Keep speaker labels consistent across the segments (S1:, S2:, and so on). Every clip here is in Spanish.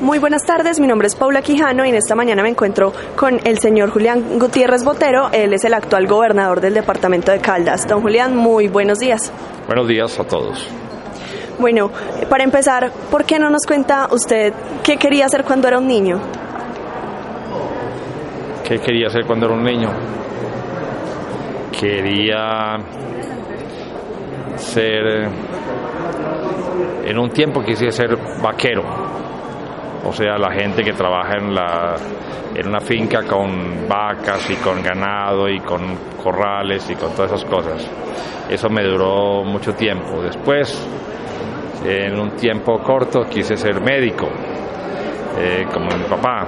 S1: Muy buenas tardes, mi nombre es Paula Quijano y en esta mañana me encuentro con el señor Julián Gutiérrez Botero, él es el actual gobernador del departamento de Caldas. Don Julián, muy buenos días.
S2: Buenos días a todos.
S1: Bueno, para empezar, ¿por qué no nos cuenta usted qué quería hacer cuando era un niño?
S2: ¿Qué quería hacer cuando era un niño? Quería ser, en un tiempo quise ser vaquero, o sea, la gente que trabaja en, la, en una finca con vacas y con ganado y con corrales y con todas esas cosas. Eso me duró mucho tiempo. Después, en un tiempo corto, quise ser médico, eh, como mi papá.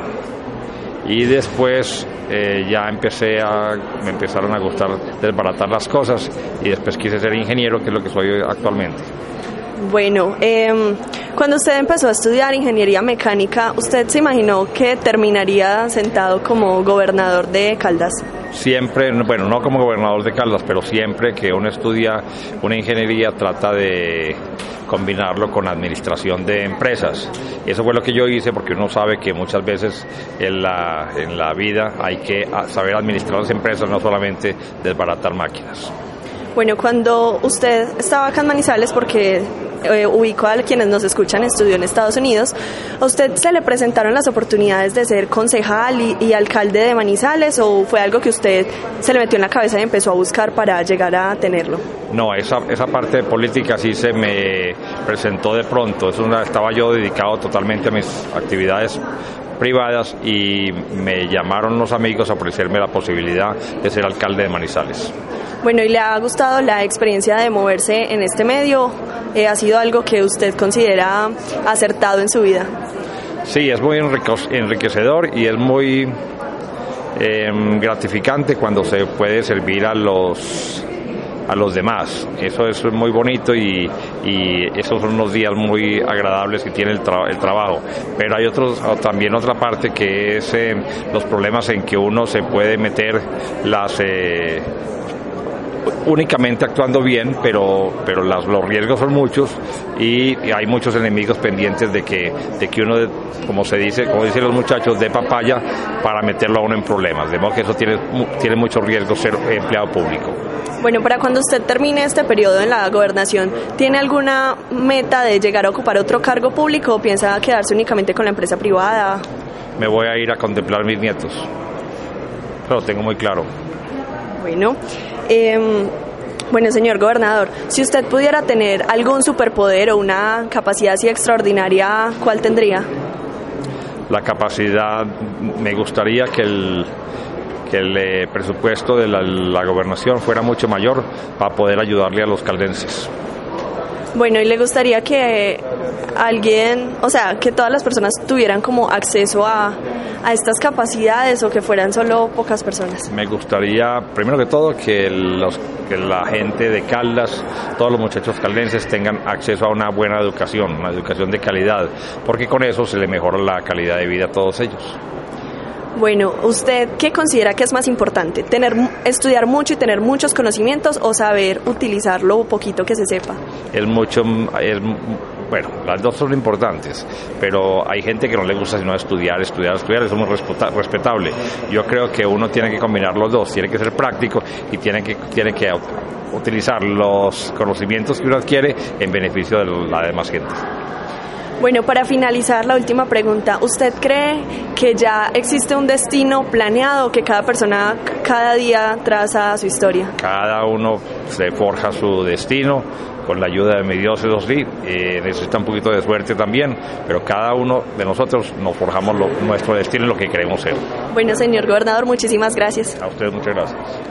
S2: Y después eh, ya empecé a, me empezaron a gustar desbaratar las cosas y después quise ser ingeniero, que es lo que soy actualmente.
S1: Bueno, eh, cuando usted empezó a estudiar ingeniería mecánica, ¿usted se imaginó que terminaría sentado como gobernador de Caldas?
S2: Siempre, bueno, no como gobernador de Caldas, pero siempre que uno estudia una ingeniería trata de combinarlo con administración de empresas. Eso fue lo que yo hice porque uno sabe que muchas veces en la, en la vida hay que saber administrar las empresas, no solamente desbaratar máquinas.
S1: Bueno, cuando usted estaba acá en Manizales, porque eh, ubico a quienes nos escuchan, estudió en Estados Unidos, ¿a usted se le presentaron las oportunidades de ser concejal y, alcalde de Manizales o fue algo que usted se le metió en la cabeza y empezó a buscar para llegar a tenerlo?
S2: No, esa, esa parte de política sí se me presentó de pronto. Es una, estaba yo dedicado totalmente a mis actividades privadas y me llamaron los amigos a ofrecerme la posibilidad de ser alcalde de Manizales.
S1: Bueno, ¿y le ha gustado la experiencia de moverse en este medio? Eh, ¿Ha sido algo que usted considera acertado en su vida?
S2: Sí, es muy enriquecedor y es muy eh, gratificante cuando se puede servir a los a los demás. Eso es muy bonito y, y esos son unos días muy agradables que tiene el, tra el trabajo. Pero hay otros, también otra parte que es eh, los problemas en que uno se puede meter las... Eh, únicamente actuando bien, pero, pero las, los riesgos son muchos y, y, hay muchos enemigos pendientes de que, de que uno, como se dice, como dicen los muchachos, de papaya para meterlo a uno en problemas. De modo que eso tiene, tiene mucho riesgo ser empleado público.
S1: Bueno, para cuando usted termine este periodo en la gobernación, ¿tiene alguna meta de llegar a ocupar otro cargo público o piensa quedarse únicamente con la empresa privada?
S2: Me voy a ir a contemplar mis nietos. Lo tengo muy claro.
S1: Bueno, eh, bueno, señor gobernador, si usted pudiera tener algún superpoder o una capacidad así extraordinaria, ¿cuál tendría?
S2: La capacidad, me gustaría que el, que el eh, presupuesto de la, la, gobernación fuera mucho mayor para poder ayudarle a los caldenses.
S1: Bueno, ¿y le gustaría que alguien, o sea, que todas las personas tuvieran como acceso a, a estas capacidades o que fueran solo pocas personas?
S2: Me gustaría, primero que todo, que, los, que la gente de Caldas, todos los muchachos caldenses tengan acceso a una buena educación, una educación de calidad, porque con eso se le mejora la calidad de vida a todos ellos.
S1: Bueno, ¿usted qué considera que es más importante? ¿Tener, ¿Estudiar mucho y tener muchos conocimientos o saber utilizar lo poquito que se sepa?
S2: Es mucho, es, bueno, las dos son importantes, pero hay gente que no le gusta sino estudiar, estudiar, estudiar, es muy respetable. Yo creo que uno tiene que combinar los dos, tiene que ser práctico y tiene que, tiene que utilizar los conocimientos que uno adquiere en beneficio de la demás gente.
S1: Bueno, para finalizar la última pregunta, ¿usted cree que ya existe un destino planeado, que cada persona cada día traza su historia?
S2: Cada uno se forja su destino con la ayuda de mi Dios, eso sí, eh, necesita un poquito de suerte también, pero cada uno de nosotros nos forjamos lo, nuestro destino y lo que queremos ser.
S1: Bueno, señor gobernador, muchísimas gracias.
S2: A usted muchas gracias.